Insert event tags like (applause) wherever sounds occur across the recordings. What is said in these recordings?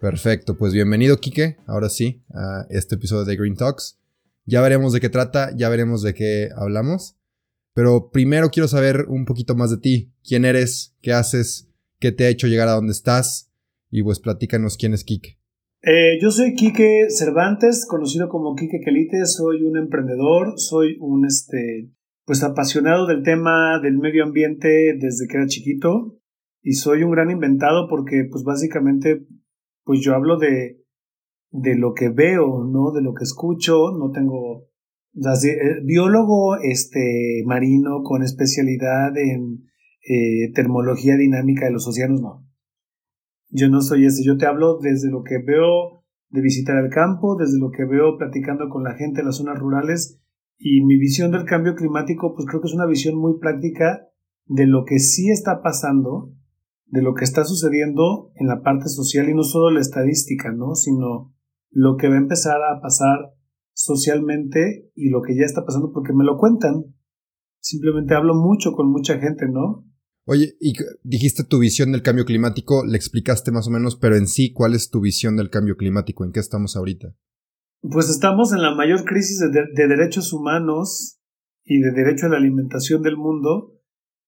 Perfecto, pues bienvenido Kike, ahora sí, a este episodio de Green Talks. Ya veremos de qué trata, ya veremos de qué hablamos, pero primero quiero saber un poquito más de ti, quién eres, qué haces, qué te ha hecho llegar a donde estás y pues platícanos quién es Kike. Eh, yo soy Quique Cervantes, conocido como Quique Quelite, soy un emprendedor, soy un este, pues apasionado del tema del medio ambiente desde que era chiquito y soy un gran inventado porque pues básicamente pues yo hablo de, de lo que veo, ¿no? De lo que escucho, no tengo eh, biólogo este marino con especialidad en eh, termología dinámica de los océanos, no. Yo no soy ese, yo te hablo desde lo que veo de visitar el campo, desde lo que veo platicando con la gente en las zonas rurales y mi visión del cambio climático, pues creo que es una visión muy práctica de lo que sí está pasando de lo que está sucediendo en la parte social y no solo la estadística, ¿no? Sino lo que va a empezar a pasar socialmente y lo que ya está pasando porque me lo cuentan. Simplemente hablo mucho con mucha gente, ¿no? Oye, y dijiste tu visión del cambio climático, le explicaste más o menos, pero en sí, ¿cuál es tu visión del cambio climático? ¿En qué estamos ahorita? Pues estamos en la mayor crisis de, de derechos humanos y de derecho a la alimentación del mundo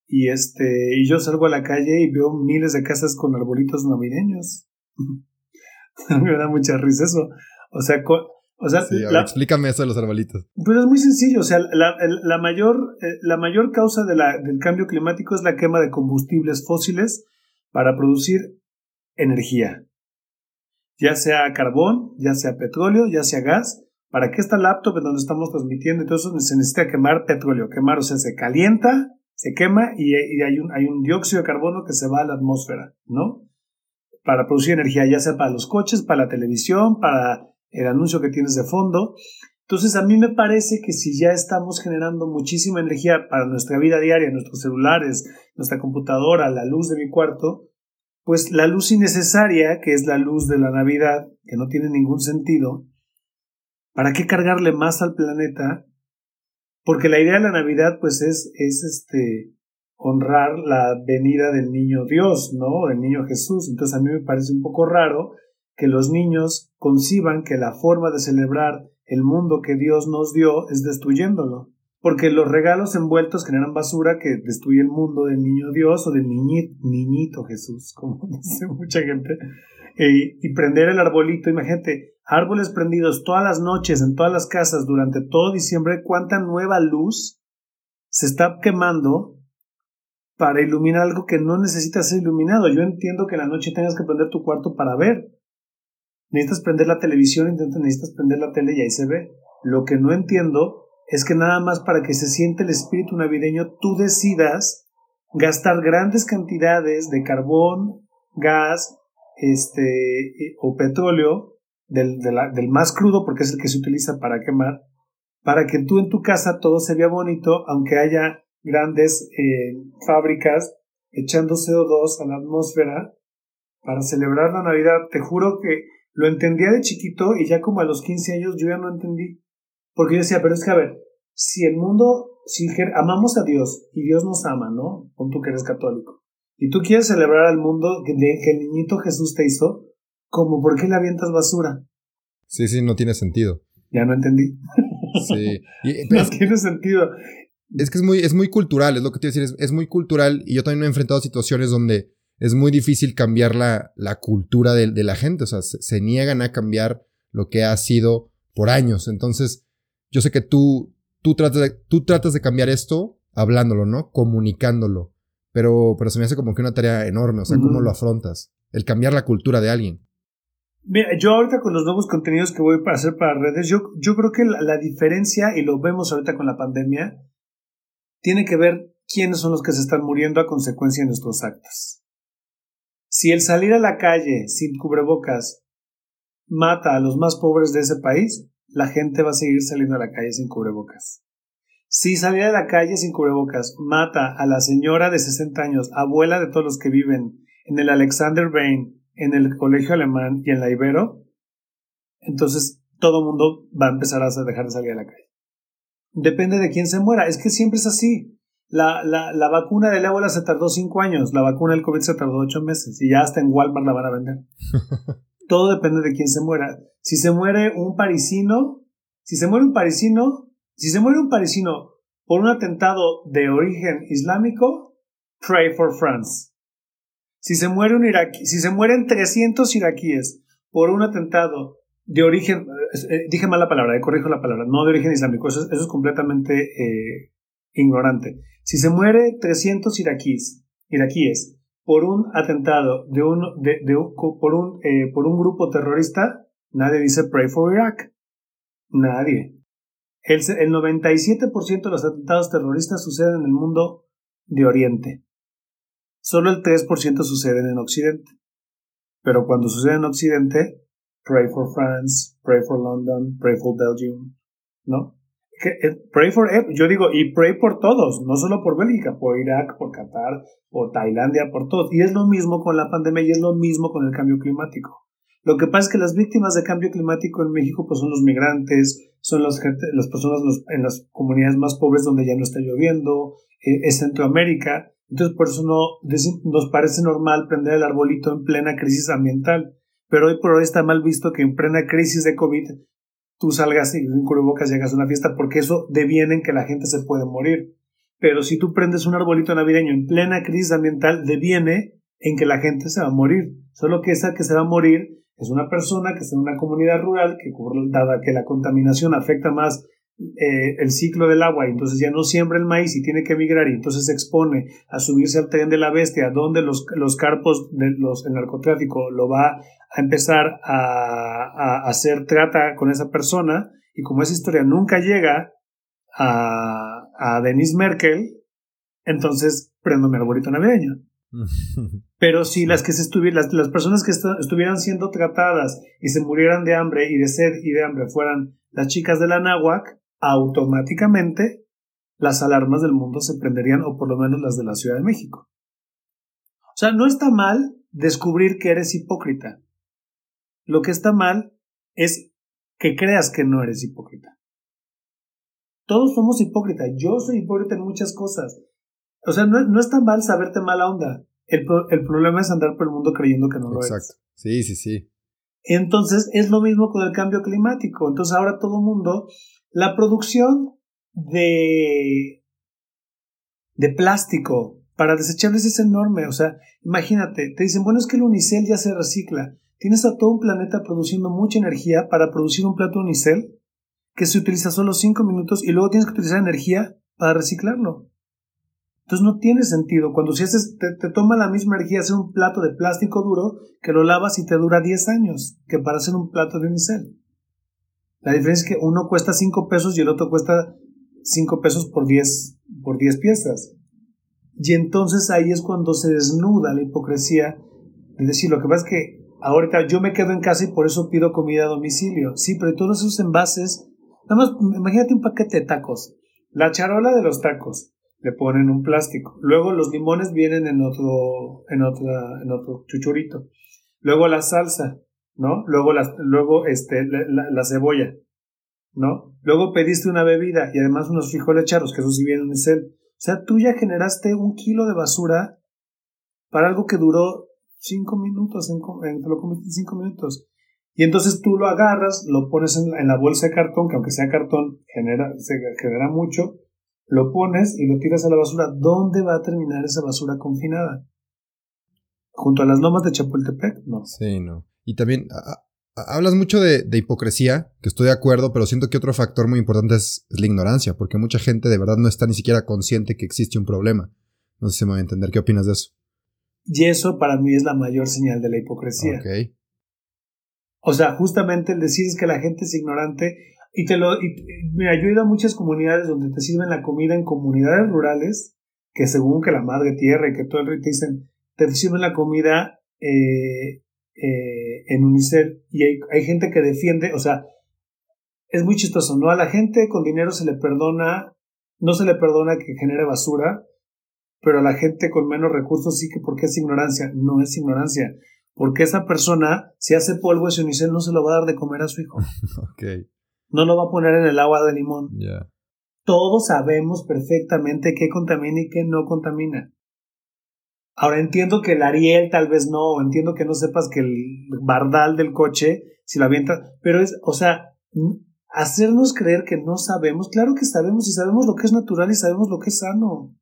y este, y yo salgo a la calle y veo miles de casas con arbolitos navideños. (laughs) me da mucha risa eso. O sea, o sea explícame eso de los arbolitos. Pues es muy sencillo. O sea, la, la mayor, eh, la mayor causa de la, del cambio climático es la quema de combustibles fósiles para producir energía. Ya sea carbón, ya sea petróleo, ya sea gas. Para que esta laptop en donde estamos transmitiendo, entonces se necesita quemar petróleo. Quemar, o sea, se calienta se quema y, hay, un, hay un dióxido de carbono que se va a la atmósfera, ¿no? Para producir energía, ya sea para los coches, para la televisión, para el anuncio que tienes de fondo. Entonces, a mí me parece que si ya estamos generando muchísima energía para nuestra vida diaria, nuestros celulares, nuestra computadora, la luz de mi cuarto, pues la luz innecesaria, que es la luz de la Navidad, que no tiene ningún sentido, ¿para qué cargarle más al planeta porque la idea de la Navidad, pues, es, es este honrar la venida del niño Dios, ¿no? Del niño Jesús. Entonces a mí me parece un poco raro que los niños conciban que la forma de celebrar el mundo que Dios nos dio es destruyéndolo. Porque los regalos envueltos generan basura que destruye el mundo del niño Dios o del niñito, Jesús, como (laughs) dice mucha gente. Eh, y prender el arbolito, imagínate, árboles prendidos todas las noches en todas las casas durante todo diciembre, cuánta nueva luz se está quemando para iluminar algo que no necesita ser iluminado. Yo entiendo que en la noche tengas que prender tu cuarto para ver. Necesitas prender la televisión, necesitas prender la tele y ahí se ve. Lo que no entiendo es que nada más para que se siente el espíritu navideño tú decidas gastar grandes cantidades de carbón, gas, este, eh, o petróleo del, más crudo, porque es el que se utiliza para quemar, para que tú en tu casa todo se vea bonito, aunque haya grandes eh, fábricas echando CO2 a la atmósfera para celebrar la Navidad. Te juro que lo entendía de chiquito y ya como a los 15 años yo ya no entendí. Porque yo decía, pero es que a ver, si el mundo, si amamos a Dios y Dios nos ama, ¿no? Con tú que eres católico y tú quieres celebrar al mundo que, el niñito Jesús te hizo, como por qué le avientas basura. Sí, sí, no tiene sentido. Ya no entendí. Sí. (laughs) no tiene sentido. Es que es muy, es muy cultural, es lo que te iba a decir, es, muy cultural y yo también me he enfrentado a situaciones donde es muy difícil cambiar la, la cultura de, de, la gente, o sea, se, niegan a cambiar lo que ha sido por años. Entonces, yo sé que tú, tú, tratas de, tú tratas de cambiar esto hablándolo, ¿no? Comunicándolo. Pero, pero se me hace como que una tarea enorme, o sea, ¿cómo lo afrontas? El cambiar la cultura de alguien. Mira, yo ahorita con los nuevos contenidos que voy a hacer para redes, yo, yo creo que la, diferencia, y lo vemos ahorita con la pandemia, tiene que ver quiénes son los que se están muriendo a consecuencia de nuestros actos. Si el salir a la calle sin cubrebocas mata a los más pobres de ese país, la gente va a seguir saliendo a la calle sin cubrebocas. Si salir a la calle sin cubrebocas mata a la señora de 60 años, abuela de todos los que viven en el Alexander Bain, en el colegio alemán y en la Ibero, entonces todo mundo va a empezar a dejar de salir a la calle. Depende de quién se muera. Es que siempre es así. La, la, la vacuna del ébola se tardó cinco años, la vacuna del COVID se tardó ocho meses y ya hasta en Walmart la van a vender. (laughs) todo depende de quién se muera. Si se muere un parisino, si se muere un parisino, si se muere un parisino por un atentado de origen islámico, pray for France. Si se muere un si se mueren 300 iraquíes por un atentado de origen, eh, dije mal la palabra, eh, corrijo la palabra, no de origen islámico, eso, es completamente eh, ignorante. Si se muere 300 iraquíes, iraquíes por un atentado de un, de, por, un, por un grupo terrorista, nadie dice pray for Iraq. Nadie. El, 97% de los atentados terroristas suceden en el mundo de Oriente. Solo el 3% suceden en Occidente. Pero cuando sucede en Occidente, pray for France, pray for London, pray for Belgium, ¿no? Eh, pray for, yo digo, y pray por todos, no solo por Bélgica, por Irak, por Qatar, por Tailandia, por todos. Y es lo mismo con la pandemia y es lo mismo con el cambio climático. Lo que pasa es que las víctimas de cambio climático en México pues son los migrantes, son las, las personas en las comunidades más pobres donde ya no está lloviendo, eh, es Centroamérica. Entonces por eso no nos parece normal prender el arbolito en plena crisis ambiental. Pero hoy por hoy está mal visto que en plena crisis de COVID tú salgas y en cubrebocas llegas a una fiesta porque eso deviene en que la gente se puede morir. Pero si tú prendes un arbolito navideño en plena crisis ambiental, deviene en que la gente se va a morir. Solo que esa que se va a morir es una persona que está en una comunidad rural que, dada que la contaminación afecta más eh, el ciclo del agua y entonces ya no siembra el maíz y tiene que emigrar y entonces se expone a subirse al tren de la bestia donde los, los carpos del el narcotráfico lo va a empezar a, a, hacer trata con esa persona y como esa historia nunca llega a, a Denise Merkel, entonces prendo mi arbolito navideño. (laughs) Pero si las que se estuvieran, las, personas que estuvieran siendo tratadas y se murieran de hambre y de sed y de hambre fueran las chicas de la náhuac, automáticamente las alarmas del mundo se prenderían, o por lo menos las de la Ciudad de México. O sea, no está mal descubrir que eres hipócrita. Lo que está mal es que creas que no eres hipócrita. Todos somos hipócritas. Yo soy hipócrita en muchas cosas. O sea, no, no es tan mal saberte mala onda. El, el, problema es andar por el mundo creyendo que no lo Exacto. Exacto. Sí, sí, sí. Entonces es lo mismo con el cambio climático. Entonces ahora todo el mundo, la producción de, de plástico para desechables es enorme. O sea, imagínate, te dicen, bueno, es que el unicel ya se recicla. Tienes a todo un planeta produciendo mucha energía para producir un plato unicel que se utiliza solo 5 minutos y luego tienes que utilizar energía para reciclarlo. Entonces no tiene sentido. Cuando si haces, te, toma la misma energía hacer un plato de plástico duro que lo lavas y te dura 10 años que para hacer un plato de unicel. La diferencia es que uno cuesta 5 pesos y el otro cuesta 5 pesos por 10, por 10 piezas. Y entonces ahí es cuando se desnuda la hipocresía de decir, lo que pasa es que ahorita yo me quedo en casa y por eso pido comida a domicilio. Sí, pero todos esos envases, nada más imagínate un paquete de tacos, la charola de los tacos, le ponen un plástico. Luego los limones vienen en otro, en otra, en otro chuchurito. Luego la salsa, ¿no? Luego la, luego este, la, cebolla, ¿no? Luego pediste una bebida y además unos frijoles charros, que eso sí vienen en cel. O sea, tú ya generaste un kilo de basura para algo que duró cinco minutos, en, te lo comiste en cinco minutos. Y entonces tú lo agarras, lo pones en, en, la bolsa de cartón, que aunque sea cartón, genera, se genera mucho, lo pones y lo tiras a la basura. ¿Dónde va a terminar esa basura confinada? ¿Junto a las lomas de Chapultepec? No. Sí, no. Y también hablas mucho de, hipocresía, que estoy de acuerdo, pero siento que otro factor muy importante es, la ignorancia, porque mucha gente de verdad no está ni siquiera consciente que existe un problema. No sé si me voy a entender. ¿Qué opinas de eso? Y eso para mí es la mayor señal de la hipocresía. Ok. O sea, justamente el decir es que la gente es ignorante y te lo, mira, yo he ido a muchas comunidades donde te sirven la comida en comunidades rurales que según que la madre tierra y que todo el rey te dicen, te sirven la comida eh, eh, en Unicel y hay, hay, gente que defiende, o sea, es muy chistoso, ¿no? A la gente con dinero se le perdona, no se le perdona que genere basura, pero a la gente con menos recursos sí que porque es ignorancia, no es ignorancia, porque esa persona, si hace polvo ese unicel, no se lo va a dar de comer a su hijo. (laughs) okay. No lo va a poner en el agua de limón. Todos sabemos perfectamente qué contamina y qué no contamina. Ahora entiendo que el Ariel tal vez no, o entiendo que no sepas que el bardal del coche, si la avienta, pero es, o sea, hacernos creer que no sabemos, claro que sabemos y sabemos lo que es natural y sabemos lo que es sano.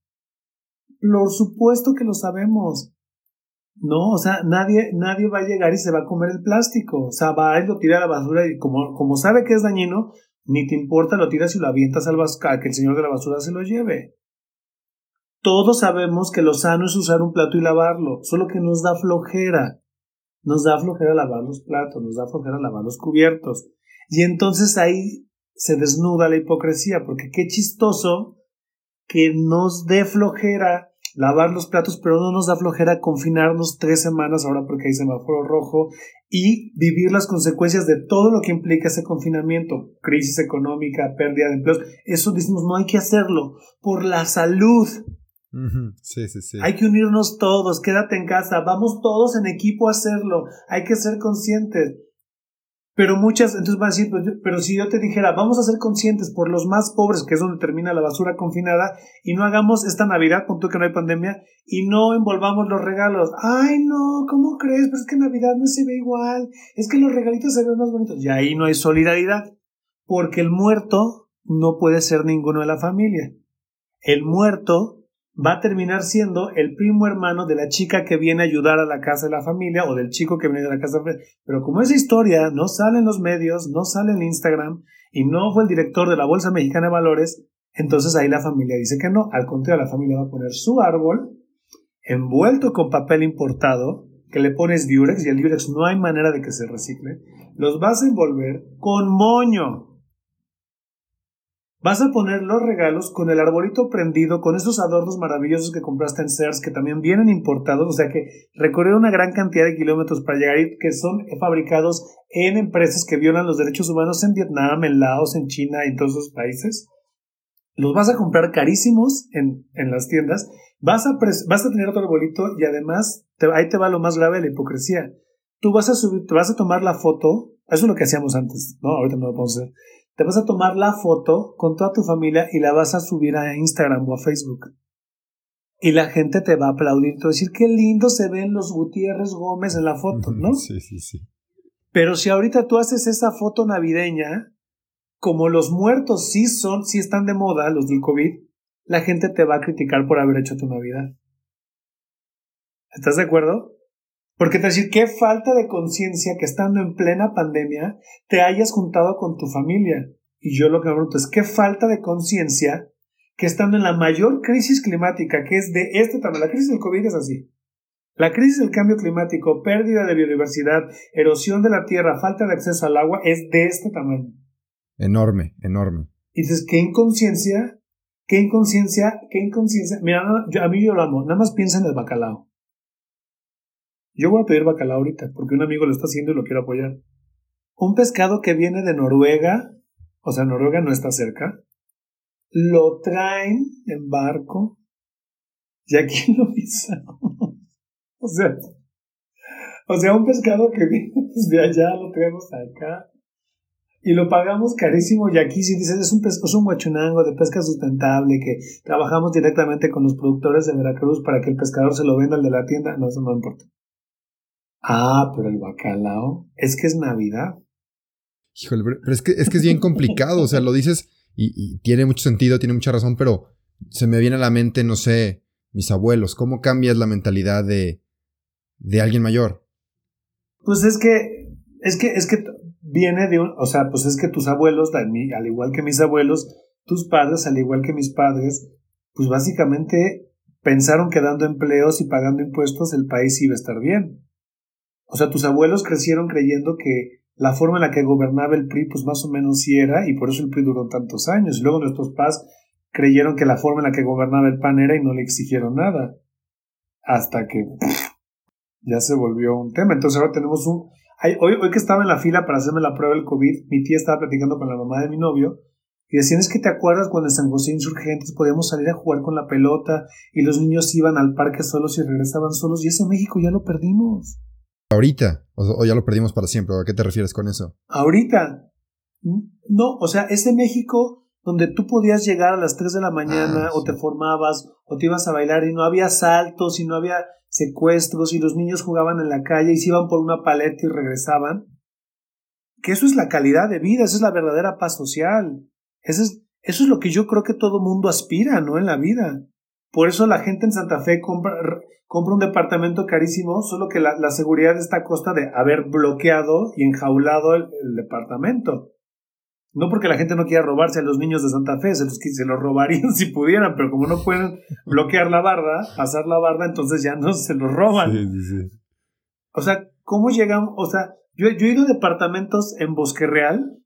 Por supuesto que lo sabemos. No, o sea, nadie, nadie va a llegar y se va a comer el plástico. O sea, va y lo tira a la basura y como, como sabe que es dañino, ni te importa, lo tiras y lo avientas al a que el señor de la basura se lo lleve. Todos sabemos que lo sano es usar un plato y lavarlo, solo que nos da flojera. Nos da flojera lavar los platos, nos da flojera lavar los cubiertos. Y entonces ahí se desnuda la hipocresía, porque qué chistoso que nos dé flojera lavar los platos, pero no nos da flojera confinarnos tres semanas ahora porque hay semáforo rojo y vivir las consecuencias de todo lo que implica ese confinamiento, crisis económica, pérdida de empleos. Eso decimos, no hay que hacerlo por la salud. Sí, sí, sí. Hay que unirnos todos, quédate en casa, vamos todos en equipo a hacerlo, hay que ser conscientes. Pero muchas, entonces van a decir, pues, pero si yo te dijera, vamos a ser conscientes por los más pobres, que es donde termina la basura confinada, y no hagamos esta Navidad, con que no hay pandemia, y no envolvamos los regalos. Ay, no, ¿cómo crees? Pero es que Navidad no se ve igual, es que los regalitos se ven más bonitos. Y ahí no hay solidaridad, porque el muerto no puede ser ninguno de la familia. El muerto va a terminar siendo el primo hermano de la chica que viene a ayudar a la casa de la familia o del chico que viene de la casa de la familia. Pero como esa historia no sale en los medios, no sale en Instagram y no fue el director de la Bolsa Mexicana de Valores, entonces ahí la familia dice que no. Al contrario, la familia va a poner su árbol envuelto con papel importado, que le pones diurex y el diurex no hay manera de que se recicle. Los vas a envolver con moño Vas a poner los regalos con el arbolito prendido, con esos adornos maravillosos que compraste en Sears, que también vienen importados, o sea que recorrer una gran cantidad de kilómetros para llegar y que son fabricados en empresas que violan los derechos humanos en Vietnam, en Laos, en China, en todos esos países. Los vas a comprar carísimos en, en las tiendas, vas a, vas a tener otro arbolito y además ahí te va lo más grave de la hipocresía. Tú vas a subir, te vas a tomar la foto, eso es lo que hacíamos antes, ¿no? Ahorita no lo podemos hacer te vas a tomar la foto con toda tu familia y la vas a subir a Instagram o a Facebook. Y la gente te va a aplaudir, te va a decir qué lindo se ven los Gutiérrez Gómez en la foto, ¿no? Sí, sí, sí. Pero si ahorita tú haces esa foto navideña, como los muertos sí son, sí están de moda, los del COVID, la gente te va a criticar por haber hecho tu Navidad. ¿Estás de acuerdo? Porque te decir, qué falta de conciencia que estando en plena pandemia te hayas juntado con tu familia. Y yo lo que me pregunto es, qué falta de conciencia que estando en la mayor crisis climática, que es de este tamaño, la crisis del COVID es así. La crisis del cambio climático, pérdida de biodiversidad, erosión de la tierra, falta de acceso al agua, es de este tamaño. Enorme, enorme. Y dices, qué inconsciencia, qué inconsciencia, qué inconsciencia. Mira, a mí yo lo amo, nada más piensa en el bacalao. Yo voy a pedir bacalao ahorita porque un amigo lo está haciendo y lo quiero apoyar. Un pescado que viene de Noruega, o sea, Noruega no está cerca, lo traen en barco y aquí (laughs) lo pisamos. o sea, o sea, un pescado que viene desde allá lo traemos acá y lo pagamos carísimo y aquí si dices es un pesco, es un guachunango de pesca sustentable que trabajamos directamente con los productores de Veracruz para que el pescador se lo venda al de la tienda, no, eso no importa. Ah, pero el bacalao es que es Navidad. Híjole, pero es que es, que es bien complicado, o sea, lo dices y, tiene mucho sentido, tiene mucha razón, pero se me viene a la mente, no sé, mis abuelos, ¿cómo cambias la mentalidad de, de alguien mayor? Pues es que, es que, es que viene de un, o sea, pues es que tus abuelos, al igual que mis abuelos, tus padres, al igual que mis padres, pues básicamente pensaron que dando empleos y pagando impuestos el país iba a estar bien. O sea, tus abuelos crecieron creyendo que la forma en la que gobernaba el PRI, pues más o menos sí era, y por eso el PRI duró tantos años. Y luego nuestros padres, creyeron que la forma en la que gobernaba el PAN era y no le exigieron nada. Hasta que ya se volvió un tema. Entonces ahora tenemos un... hoy, hoy que estaba en la fila para hacerme la prueba del COVID, mi tía estaba platicando con la mamá de mi novio y decían, es que te acuerdas cuando en San José Insurgentes podíamos salir a jugar con la pelota y los niños iban al parque solos y regresaban solos y ese México ya lo perdimos. Ahorita, o, ya lo perdimos para siempre, ¿a qué te refieres con eso? Ahorita. No, o sea, ese México donde tú podías llegar a las 3 de la mañana ah, o te formabas o te ibas a bailar y no había saltos y no había secuestros y los niños jugaban en la calle y se iban por una paleta y regresaban. Que eso es la calidad de vida, esa es la verdadera paz social. Eso es, eso es lo que yo creo que todo mundo aspira, ¿no? En la vida. Por eso la gente en Santa Fe compra, compra un departamento carísimo, solo que la, seguridad está a costa de haber bloqueado y enjaulado el, departamento. No porque la gente no quiera robarse a los niños de Santa Fe, se los, se los robarían (laughs) si pudieran, pero como no pueden bloquear la barda, pasar la barda, entonces ya no se los roban. Sí, sí, sí. O sea, ¿cómo llegamos? O sea, yo, yo he ido a departamentos en Bosque Real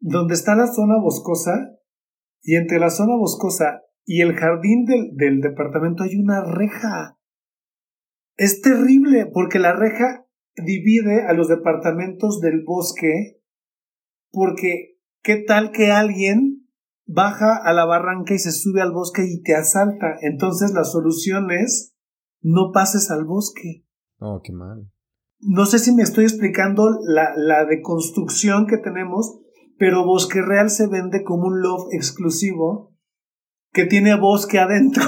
donde está la zona boscosa y entre la zona boscosa y el jardín del, del departamento hay una reja. Es terrible porque la reja divide a los departamentos del bosque porque qué tal que alguien baja a la barranca y se sube al bosque y te asalta. Entonces la solución es no pases al bosque. Oh, qué mal. No sé si me estoy explicando la, la deconstrucción que tenemos pero Bosque Real se vende como un love exclusivo que tiene bosque adentro.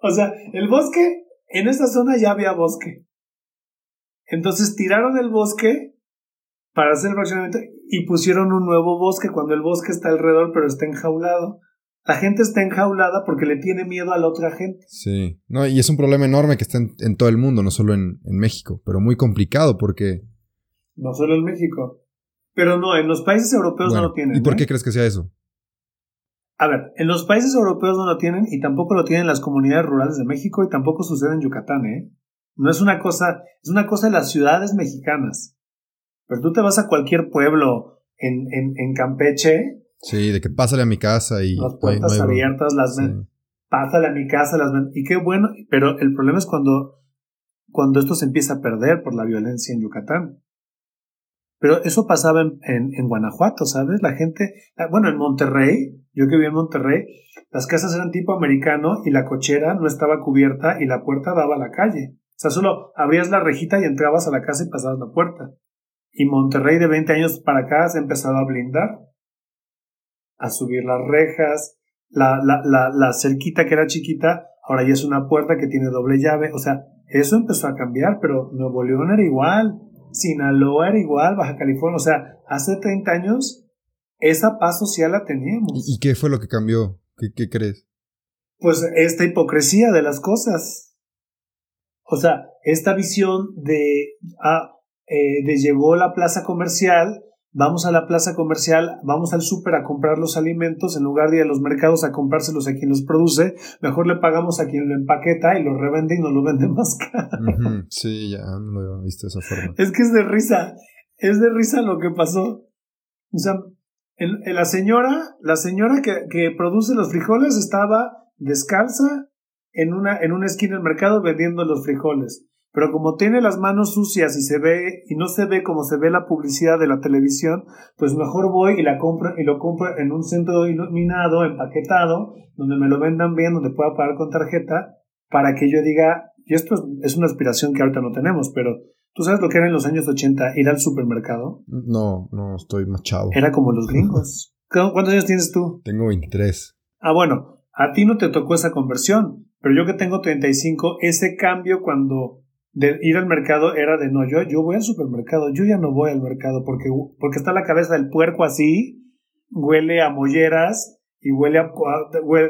o sea, el bosque, en esta zona ya había bosque. Entonces tiraron el bosque para hacer el fraccionamiento y pusieron un nuevo bosque cuando el bosque está alrededor pero está enjaulado. La gente está enjaulada porque le tiene miedo a la otra gente. Sí, no, y es un problema enorme que está en, todo el mundo, no solo en, México, pero muy complicado porque... No solo en México. Pero no, en los países europeos no lo tienen. ¿Y por qué ¿eh? crees que sea eso? A ver, en los países europeos no lo tienen y tampoco lo tienen las comunidades rurales de México y tampoco sucede en Yucatán, ¿eh? No es una cosa, es una cosa de las ciudades mexicanas. Pero tú te vas a cualquier pueblo en, en, en Campeche Sí, de que pásale a mi casa y... Las puertas abiertas, las ven. Pásale a mi casa, las ven. Y qué bueno, pero el problema es cuando, cuando esto se empieza a perder por la violencia en Yucatán. Pero eso pasaba en, en, Guanajuato, ¿sabes? La gente, ah, bueno, en Monterrey, yo que viví en Monterrey, las casas eran tipo americano y la cochera no estaba cubierta y la puerta daba a la calle. O sea, solo abrías la rejita y entrabas a la casa y pasabas la puerta. Y Monterrey de 20 años para acá se ha empezado a blindar a subir las rejas, la, la, la, la cerquita que era chiquita, ahora ya es una puerta que tiene doble llave, o sea, eso empezó a cambiar, pero Nuevo León era igual, Sinaloa era igual, Baja California, o sea, hace 30 años esa paz social la teníamos. ¿Y, qué fue lo que cambió? ¿Qué, qué crees? Pues esta hipocresía de las cosas. O sea, esta visión de, ah, eh, de llegó la plaza comercial, vamos a la plaza comercial, vamos al súper a comprar los alimentos, en lugar de ir a los mercados a comprárselos a quien los produce, mejor le pagamos a quien lo empaqueta y lo revende y nos lo vende (laughs) más caro. Sí, ya no lo he visto de esa forma. Es que es de risa, es de risa lo que pasó. O sea, la señora, la señora que, que produce los frijoles estaba descalza en una, en una esquina del mercado vendiendo los frijoles pero como tiene las manos sucias y se ve y no se ve como se ve la publicidad de la televisión, pues mejor voy y la compro y lo compro en un centro iluminado, empaquetado, donde me lo vendan bien, donde pueda pagar con tarjeta, para que yo diga, y esto es una aspiración que ahorita no tenemos, pero ¿tú sabes lo que era en los años 80 ir al supermercado? No, no, estoy machado. Era como los gringos. (laughs) ¿Cuántos años tienes tú? Tengo 23. Ah, bueno, a ti no te tocó esa conversión, pero yo que tengo 35, ese cambio cuando de ir al mercado era de no, yo, yo voy al supermercado, yo ya no voy al mercado porque, porque está la cabeza del puerco así, huele a molleras y huele a...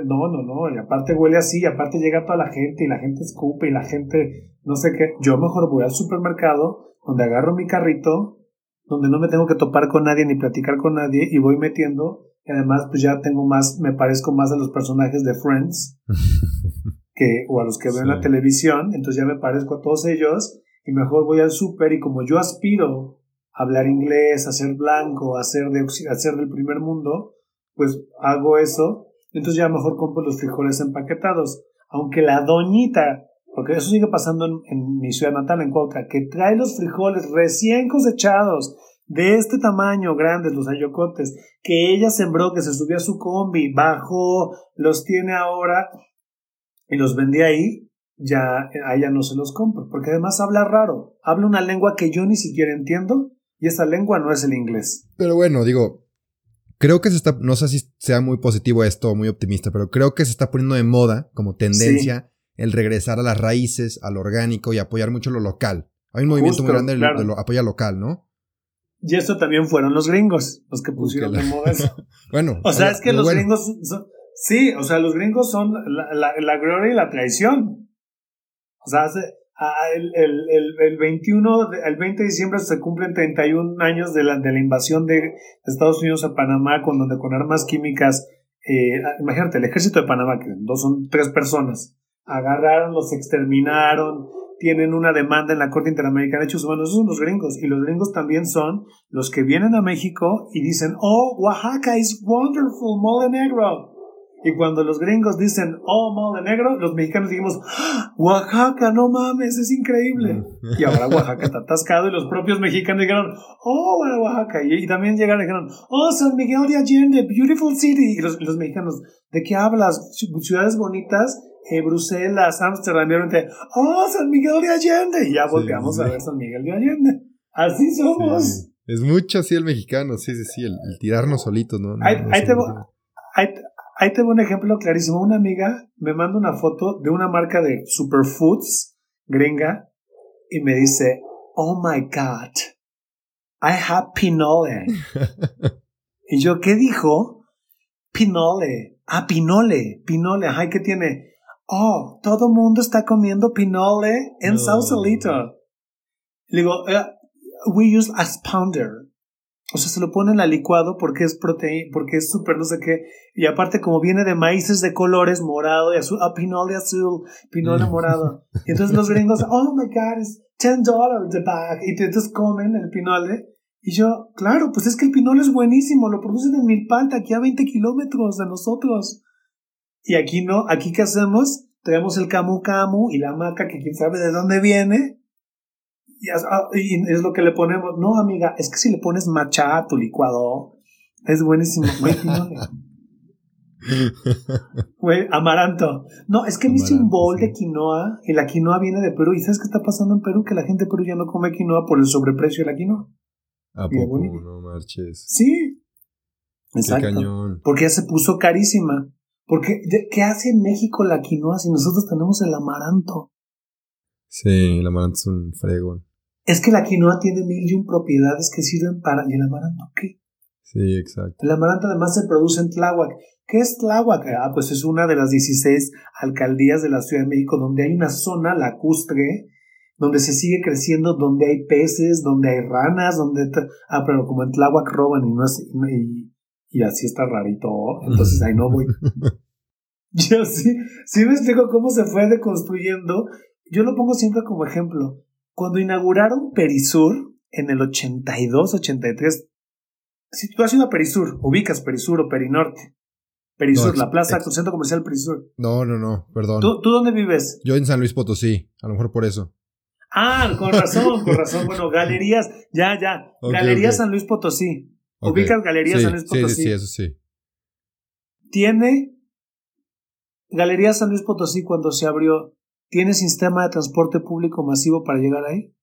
no, no, no, y aparte huele así, y aparte llega toda la gente y la gente escupe y la gente no sé qué. Yo mejor voy al supermercado donde agarro mi carrito, donde no me tengo que topar con nadie ni platicar con nadie y voy metiendo. Y además pues ya tengo más, me parezco más a los personajes de Friends. (laughs) que, o a los que veo en la televisión, entonces ya me parezco a todos ellos y mejor voy al súper y como yo aspiro hablar inglés, hacer blanco, hacer, de, hacer del primer mundo, pues hago eso. Entonces ya mejor compro los frijoles empaquetados. Aunque la doñita, porque eso sigue pasando en, mi ciudad natal, en Cuauhtémoc, que trae los frijoles recién cosechados, de este tamaño, grandes, los ayocotes, que ella sembró, que se subió a su combi, bajó, los tiene ahora y los vendía ahí, ya a ella no se los compro, porque además habla raro, habla una lengua que yo ni siquiera entiendo y esa lengua no es el inglés. Pero bueno, digo, creo que se está, no sé si sea muy positivo esto o muy optimista, pero creo que se está poniendo de moda como tendencia el regresar a las raíces, al orgánico y apoyar mucho lo local. Hay un movimiento muy grande de, lo, apoya local, ¿no? Y eso también fueron los gringos, los que pusieron de moda eso. (laughs) bueno. O sea, es que los gringos Sí, o sea, los gringos son la, la, la gloria y la traición. O sea, el, el, el, 21, el 20 de diciembre se cumplen 31 años de la, de la invasión de Estados Unidos a Panamá, con donde con armas químicas, eh, imagínate, el ejército de Panamá, que dos son tres personas, agarraron, los exterminaron, tienen una demanda en la Corte Interamericana de Derechos Humanos, esos son los gringos. Y los gringos también son los que vienen a México y dicen, oh, Oaxaca is wonderful, mole negro. Y cuando los gringos dicen, oh, mole negro, los mexicanos dijimos, ¡Ah! Oaxaca, no mames, es increíble. Y ahora Oaxaca está atascado y los propios mexicanos dijeron, oh, bueno, Oaxaca. Y, también llegaron y dijeron, oh, San Miguel de Allende, beautiful city. Y los, mexicanos, ¿de qué hablas? Ciudades bonitas, eh, Bruselas, Ámsterdam, y oh, San Miguel de Allende. Y ya volteamos a ver San Miguel de Allende. Así somos. Es mucho así el mexicano, sí, sí, sí, el, tirarnos solitos, ¿no? ahí, te, Ahí tengo un ejemplo clarísimo. Una amiga me manda una foto de una marca de superfoods gringa y me dice, oh my God, I have pinole. (laughs) y yo, ¿qué dijo? Pinole. Ah, pinole, pinole. Ay, ¿qué tiene? Oh, todo mundo está comiendo pinole en Sausalito. Le digo, eh, we use a pounder. O sea, se lo ponen al licuado porque es proteína, porque es súper no sé qué. Y aparte, como viene de maíces de colores, morado y azul, ah, pinole azul, pinole mm. morado. Y entonces los gringos, oh my god, es 10 dólares the bag. Y entonces comen el pinole. Y yo, claro, pues es que el pinole es buenísimo, lo producen en Milpalta, aquí a 20 kilómetros de nosotros. Y aquí no, aquí ¿qué hacemos? Traemos el camu camu y la maca que quién sabe de dónde viene Ah, y, es lo que le ponemos. No, amiga, es que si le pones matcha a tu licuado, es buenísimo. Güey, (laughs) amaranto. No, es que me hice un bowl de quinoa y la quinoa viene de Perú. ¿Y sabes qué está pasando en Perú? Que la gente de Perú ya no come quinoa por el sobreprecio de la quinoa. ¿A poco? No marches. Sí. Exacto. Porque ya se puso carísima. Porque, ¿qué hace en México la quinoa si nosotros tenemos el amaranto? Sí, el amaranto es un fregón. Es que la quinoa tiene mil y un propiedades que sirven para... ¿Y el amaranto qué? Sí, exacto. El amaranto además se produce en Tláhuac. ¿Qué es Tláhuac? Ah, pues es una de las 16 alcaldías de la Ciudad de México donde hay una zona lacustre, donde se sigue creciendo, donde hay peces, donde hay ranas, donde... Ah, pero como en Tláhuac roban y no es... Y, y así está rarito, entonces ahí no voy. (laughs) (laughs) Yo sí, sí me explico cómo se fue deconstruyendo. Yo lo pongo siempre como ejemplo. Cuando inauguraron Perisur en el 82, 83, si tú has ido a Perisur, ubicas Perisur o Perinorte. Perisur, la plaza, el centro comercial Perisur. No, no, no, perdón. ¿Tú, dónde vives? Yo en San Luis Potosí, a lo mejor por eso. Ah, con razón, con (laughs) razón. Bueno, galerías, ya, ya. Galerías San Luis Potosí. Ubicas Galerías San Luis Potosí. Sí, sí, eso sí. Tiene Galerías San Luis Potosí cuando se abrió ¿Tiene sistema de transporte público masivo para llegar ahí?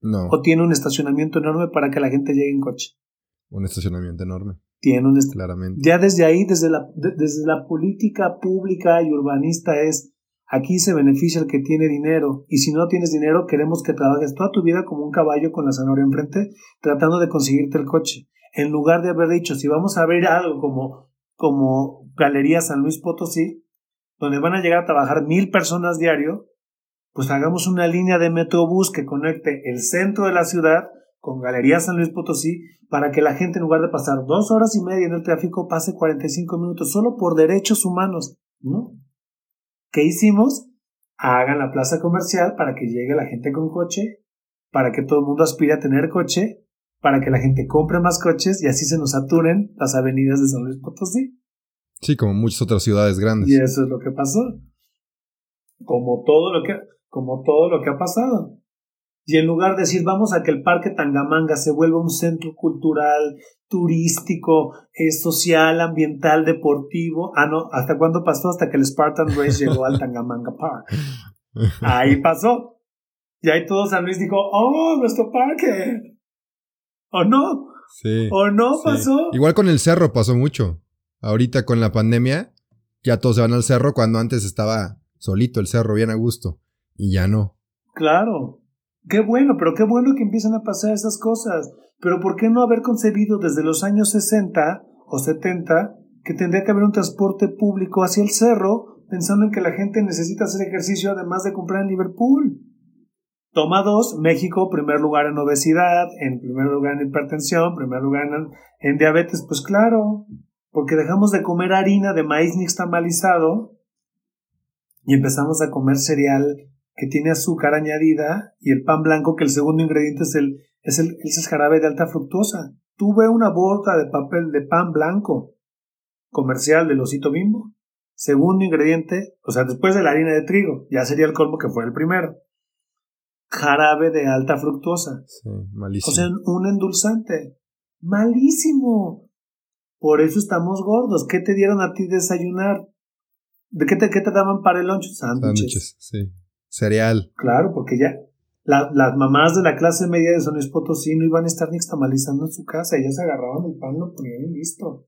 No. ¿O tiene un estacionamiento enorme para que la gente llegue en coche? Un estacionamiento enorme. Tiene un Claramente. Ya desde ahí, desde la, desde la política pública y urbanista es, aquí se beneficia el que tiene dinero y si no tienes dinero queremos que trabajes toda tu vida como un caballo con la zanahoria enfrente tratando de conseguirte el coche. En lugar de haber dicho, si vamos a ver algo como, como Galería San Luis Potosí, donde van a llegar a trabajar mil personas diario, pues hagamos una línea de metrobús que conecte el centro de la ciudad con Galería San Luis Potosí para que la gente en lugar de pasar dos horas y media en el tráfico pase 45 minutos solo por derechos humanos, ¿no? ¿Qué hicimos? Hagan la plaza comercial para que llegue la gente con coche, para que todo el mundo aspire a tener coche para que la gente compre más coches y así se nos saturen las avenidas de San Luis Potosí. Sí, como muchas otras ciudades grandes. Y eso es lo que pasó. Como todo lo que, como todo lo que ha pasado. Y en lugar de decir, vamos a que el Parque Tangamanga se vuelva un centro cultural, turístico, eh, social, ambiental, deportivo. Ah, no, ¿hasta cuándo pasó? Hasta que el Spartan Race llegó al Tangamanga Park. Ahí pasó. Y ahí todo San Luis dijo, oh, nuestro parque. ¿O no? Sí. ¿O no pasó? Igual con el cerro pasó mucho. Ahorita con la pandemia, ya todos se van al cerro cuando antes estaba solito el cerro, bien a gusto. Y ya no. Claro. Qué bueno, pero qué bueno que empiezan a pasar esas cosas. Pero ¿por qué no haber concebido desde los años 60 o 70 que tendría que haber un transporte público hacia el cerro pensando en que la gente necesita hacer ejercicio además de comprar en Liverpool? Toma dos, México, primer lugar en obesidad, en primer lugar en hipertensión, primer lugar en, en diabetes, pues claro, porque dejamos de comer harina de maíz nixtamalizado y empezamos a comer cereal que tiene azúcar añadida y el pan blanco que el segundo ingrediente es el, es el, es jarabe de alta fructosa. Tuve una bolsa de papel de pan blanco comercial del osito bimbo. Segundo ingrediente, o sea, después de la harina de trigo, ya sería el colmo que fue el primero. Jarabe de alta fructosa. Sí, malísimo. O sea, un endulzante. Malísimo. Por eso estamos gordos. ¿Qué te dieron a ti desayunar? ¿De qué te, qué te daban para el lunch? Sándwiches. sí. Cereal. Claro, porque ya las mamás de la clase media de San Luis Potosí no iban a estar nixtamalizando en su casa. Ellas agarraban el pan, lo ponían y listo.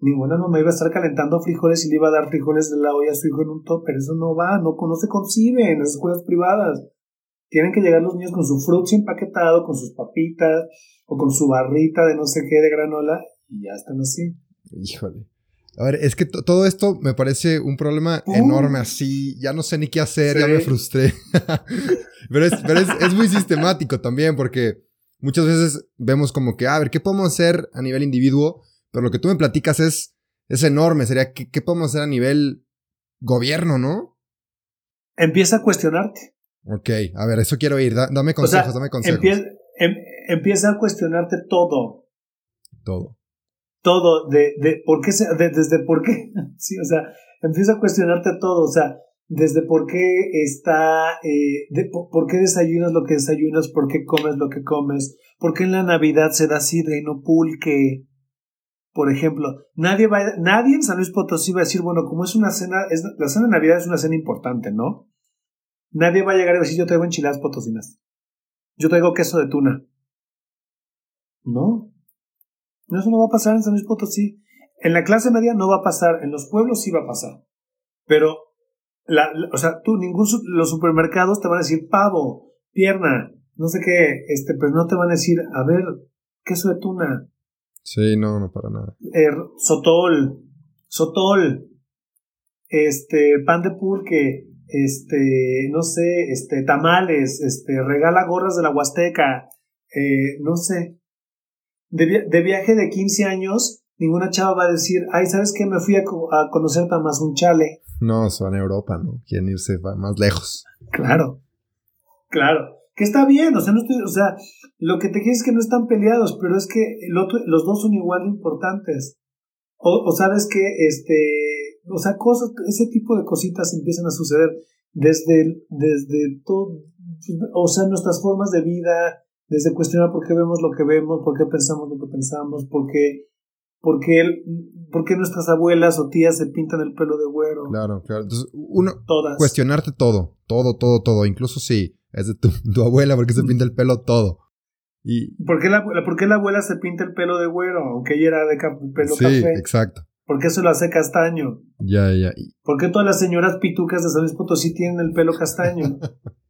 Ninguna mamá iba a estar calentando frijoles y le iba a dar frijoles de la olla a su hijo en un topper. Eso no va, no, no se concibe en las escuelas privadas. Tienen que llegar los niños con su frutti empaquetado, con sus papitas o con su barrita de no sé qué de granola y ya están así. Híjole. A ver, es que todo esto me parece un problema enorme así. Ya no sé ni qué hacer, ya me frustré. (laughs) pero es, pero es, muy sistemático también porque muchas veces vemos como que, a ver, ¿qué podemos hacer a nivel individuo? Pero lo que tú me platicas es, es enorme. Sería, ¿qué, ¿qué podemos hacer a nivel gobierno, no? Empieza a cuestionarte. Ok, a ver, eso quiero ir. dame consejos, dame consejos. Em, empieza, a cuestionarte todo. Todo. Todo, de, de por qué, de, desde por qué, (laughs) sí, o sea, empieza a cuestionarte todo, o sea, desde por qué está, eh, de, por, qué desayunas lo que desayunas, por qué comes lo que comes, por qué en la Navidad se da sidra y no pulque, por ejemplo, nadie va, nadie en San Luis Potosí va a decir, bueno, como es una cena, es, la cena de Navidad es una cena importante, ¿no? Nadie va a llegar a decir yo traigo enchiladas potosinas. Yo traigo queso de tuna. No. Eso no va a pasar en San Luis Potosí. En la clase media no va a pasar. En los pueblos sí va a pasar. Pero, la, o sea, tú, ningún, los supermercados te van a decir pavo, pierna, no sé qué, este, pero no te van a decir, a ver, queso de tuna. Sí, no, no para nada. Er, sotol, sotol, este, pan de pulque, este, no sé, este, tamales, este, regala gorras de la Huasteca, eh, no sé. De, de, viaje de 15 años, ninguna chava va a decir, ay, ¿sabes qué? Me fui a, a conocer Tamazunchale. No, se van a Europa, ¿no? Quieren irse más lejos. Claro, claro. Que está bien, o sea, no estoy, o sea, lo que te quiero es que no están peleados, pero es que el otro, los dos son igual de importantes. O, o sabes que, este, o sea, cosas, ese tipo de cositas empiezan a suceder desde, desde todo, o sea, nuestras formas de vida, desde cuestionar por qué vemos lo que vemos, por qué pensamos lo que pensamos, por qué, por qué, por qué nuestras abuelas o tías se pintan el pelo de güero. Claro, claro. Entonces, uno, cuestionarte todo, todo, todo, todo, incluso si es de tu, tu abuela, por qué se pinta el pelo todo. Y... ¿Por, qué la, ¿Por qué la abuela se pinta el pelo de güero, aunque ella era de pelo café? Sí, exacto. ¿Por qué se lo hace castaño? Ya, ya. ¿Por qué todas las señoras pitucas de San Luis Potosí tienen el pelo castaño? (laughs)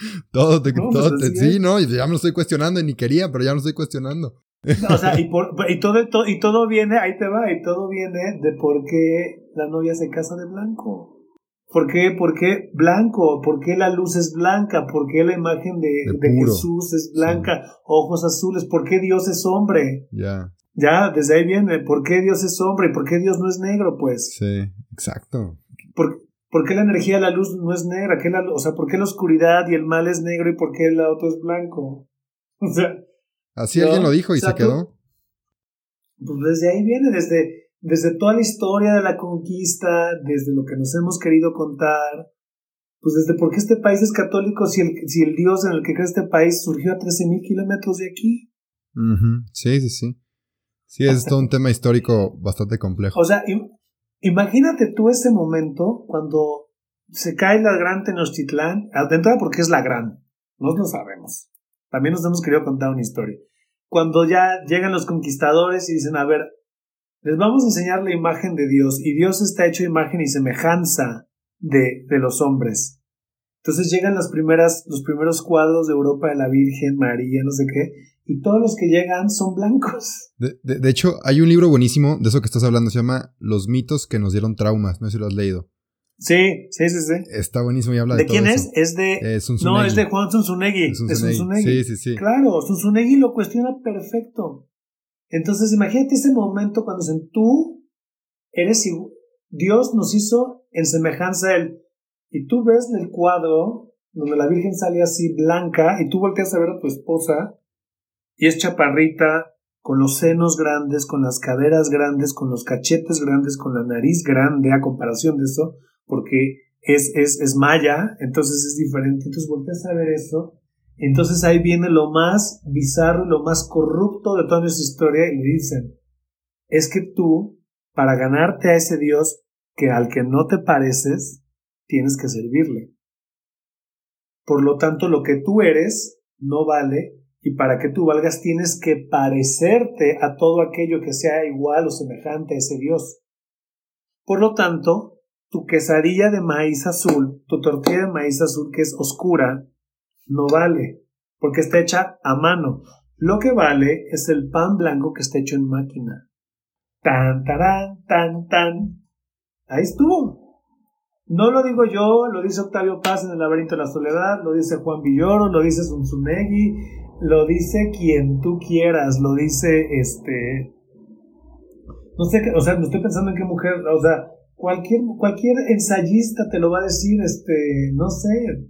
(laughs) todo, te, no, todo pues sí, no, ya me lo estoy cuestionando y ni quería, pero ya me lo estoy cuestionando. o sea, (laughs) y, por, y, todo, y todo viene, ahí te va, y todo viene de por qué la novia se casa de blanco. ¿Por qué? ¿Por qué blanco? ¿Por qué la luz es blanca? ¿Por qué la imagen de, de, Jesús es blanca? Ojos azules. ¿Por qué Dios es hombre? Ya. Ya, desde ahí viene, ¿por qué Dios es hombre y por qué Dios no es negro, pues? Sí, exacto. ¿Por, ¿por qué la energía de la luz no es negra? ¿Qué la, o sea, ¿por qué la oscuridad y el mal es negro y por qué el otro es blanco? (laughs) O sea, Así alguien lo dijo y se quedó. pues desde ahí viene, desde, desde toda la historia de la conquista, desde lo que nos hemos querido contar, pues desde por qué este país es católico si el, si el Dios en el que cree este país surgió a 13.000 kilómetros de aquí. Sí, sí, sí. Sí, es todo un tema histórico bastante complejo. O sea, imagínate tú ese momento cuando se cae la gran Tenochtitlán, de entrada porque es la gran, no lo sabemos. También nos hemos querido contar una historia. Cuando ya llegan los conquistadores y dicen, a ver, les vamos a enseñar la imagen de Dios y Dios está hecho imagen y semejanza de, de los hombres. Entonces llegan las primeras, los primeros cuadros de Europa de la Virgen, María, no sé qué, y todos los que llegan son blancos. De, de, hecho, hay un libro buenísimo de eso que estás hablando, se llama Los mitos que nos dieron traumas, no sé si lo has leído. Sí, sí, sí, sí. Está buenísimo y habla de, ¿De quién es? Es de... no, es de Juan Zunzunegui. Sí, sí, sí. Claro, Zunzunegui lo cuestiona perfecto. Entonces, imagínate ese momento cuando dicen, tú eres... Dios nos hizo en semejanza a Él. Y tú ves el cuadro donde la Virgen sale así blanca y tú volteas a ver a tu esposa y es chaparrita, con los senos grandes, con las caderas grandes, con los cachetes grandes, con la nariz grande a comparación de eso, porque es, es, es maya, entonces es diferente. Entonces volteas a ver eso. Entonces ahí viene lo más bizarro lo más corrupto de toda nuestra historia y le dicen, es que tú, para ganarte a ese Dios que al que no te pareces, tienes que servirle. Por lo tanto, lo que tú eres no vale y para que tú valgas tienes que parecerte a todo aquello que sea igual o semejante a ese Dios. Por lo tanto, tu quesadilla de maíz azul, tu tortilla de maíz azul que es oscura, no vale, porque está hecha a mano. Lo que vale es el pan blanco que está hecho en máquina. Tan, tarán, tan, tan. Ahí estuvo. No lo digo yo, lo dice Octavio Paz en El laberinto de la soledad, lo dice Juan Villoro, lo dice Zunzunegui, lo dice quien tú quieras, lo dice este... No sé, o sea, no estoy pensando en qué mujer, o sea, cualquier, cualquier ensayista te lo va a decir, este, no sé,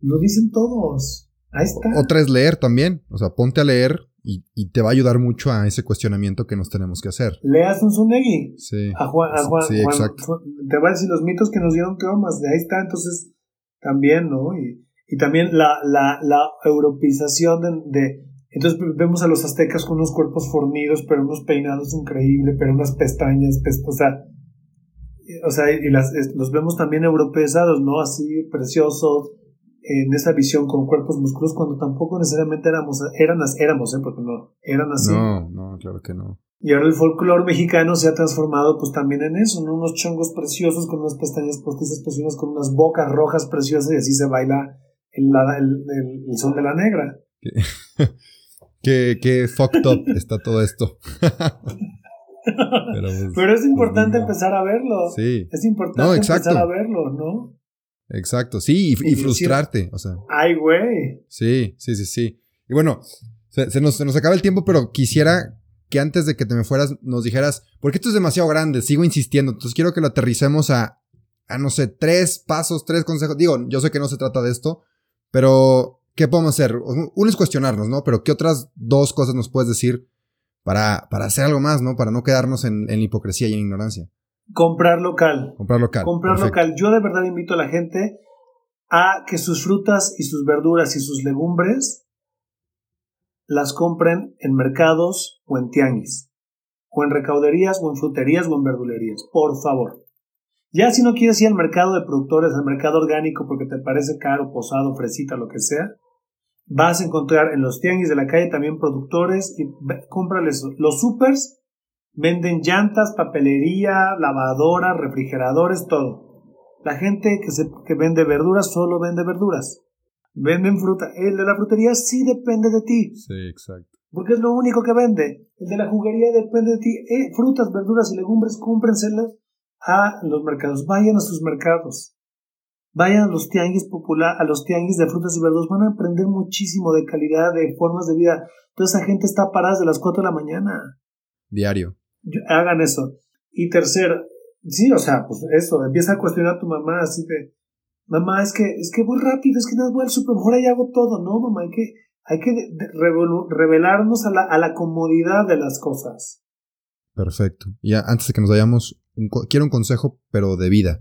lo dicen todos. Ahí está. Otra es leer también, o sea, ponte a leer y, te va a ayudar mucho a ese cuestionamiento que nos tenemos que hacer. Leas un Zunegui. Sí. A Juan, a Juan, sí, exacto. te va a decir los mitos que nos dieron de ahí está, entonces también, ¿no? Y, y también la, la, la europeización de, Entonces vemos a los aztecas con unos cuerpos fornidos, pero unos peinados increíbles, pero unas pestañas, o sea, o sea, y las, los vemos también europeizados, ¿no? Así preciosos, en esa visión con cuerpos musculosos cuando tampoco necesariamente éramos, eran, éramos, ¿eh? porque no, eran así. No, no, claro que no. Y ahora el folclore mexicano se ha transformado pues también en eso, ¿no? Unos chongos preciosos con unas pestañas postizas preciosas, con unas bocas rojas preciosas y así se baila el, el, el, son de la negra. (laughs) qué, qué fucked up está todo esto. (laughs) Pero, pues, Pero, es importante empezar a verlo. Sí. Es importante empezar a verlo, ¿no? Exacto, sí, y, frustrarte, o sea. Ay, güey. Sí, sí, sí, sí. Y bueno, se, nos, se nos acaba el tiempo, pero quisiera que antes de que te me fueras nos dijeras, porque esto es demasiado grande, sigo insistiendo, entonces quiero que lo aterricemos a, a, no sé, tres pasos, tres consejos. Digo, yo sé que no se trata de esto, pero ¿qué podemos hacer? Uno es cuestionarnos, ¿no? Pero ¿qué otras dos cosas nos puedes decir para, para hacer algo más, ¿no? Para no quedarnos en, en hipocresía y en ignorancia. Comprar local. Comprar local. Comprar local. Yo de verdad invito a la gente a que sus frutas y sus verduras y sus legumbres las compren en mercados o en tianguis, o en recauderías o en fruterías o en verdulerías, por favor. Ya si no quieres ir al mercado de productores, al mercado orgánico porque te parece caro, posado, fresita, lo que sea, vas a encontrar en los tianguis de la calle también productores y cómprales los supers Venden llantas, papelería, lavadoras, refrigeradores, todo. La gente que, se, que vende verduras solo vende verduras. Venden fruta. El de la frutería sí depende de ti. Sí, exacto. Porque es lo único que vende. El de la juguería depende de ti. Eh, frutas, verduras y legumbres, cómprenselas a los mercados. Vayan a sus mercados. Vayan a los tianguis popular, a los tianguis de frutas y verduras. Van a aprender muchísimo de calidad, de formas de vida. Toda esa gente está parada desde las 4 de la mañana. Diario hagan eso. Y tercero, sí, o sea, pues eso, empieza a cuestionar a tu mamá, así de, mamá, es que, es que voy rápido, es que no voy al super, mejor ahí hago todo, no, mamá, hay que, hay que revelarnos a la, a la comodidad de las cosas. Perfecto. Y antes de que nos vayamos, quiero un consejo, pero de vida.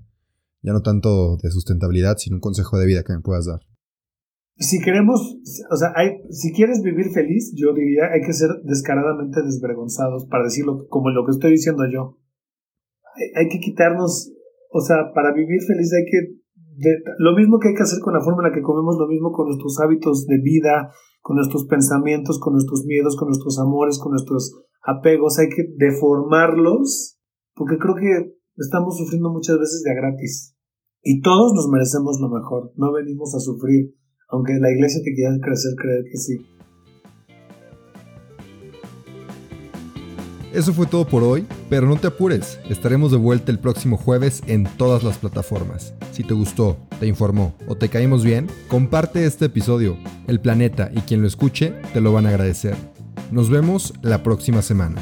Ya no tanto de sustentabilidad, sino un consejo de vida que me puedas dar. Si queremos, o sea, si quieres vivir feliz, yo diría, hay que ser descaradamente desvergonzados, para decirlo como lo que estoy diciendo yo. Hay, que quitarnos, o sea, para vivir feliz hay que, lo mismo que hay que hacer con la forma en la que comemos, lo mismo con nuestros hábitos de vida, con nuestros pensamientos, con nuestros miedos, con nuestros amores, con nuestros apegos, hay que deformarlos, porque creo que estamos sufriendo muchas veces de a gratis. Y todos nos merecemos lo mejor, no venimos a sufrir, aunque la iglesia te quiera crecer creer que sí. Eso fue todo por hoy, pero no te apures, estaremos de vuelta el próximo jueves en todas las plataformas. Si te gustó, te informó o te caímos bien, comparte este episodio. El planeta y quien lo escuche te lo van a agradecer. Nos vemos la próxima semana.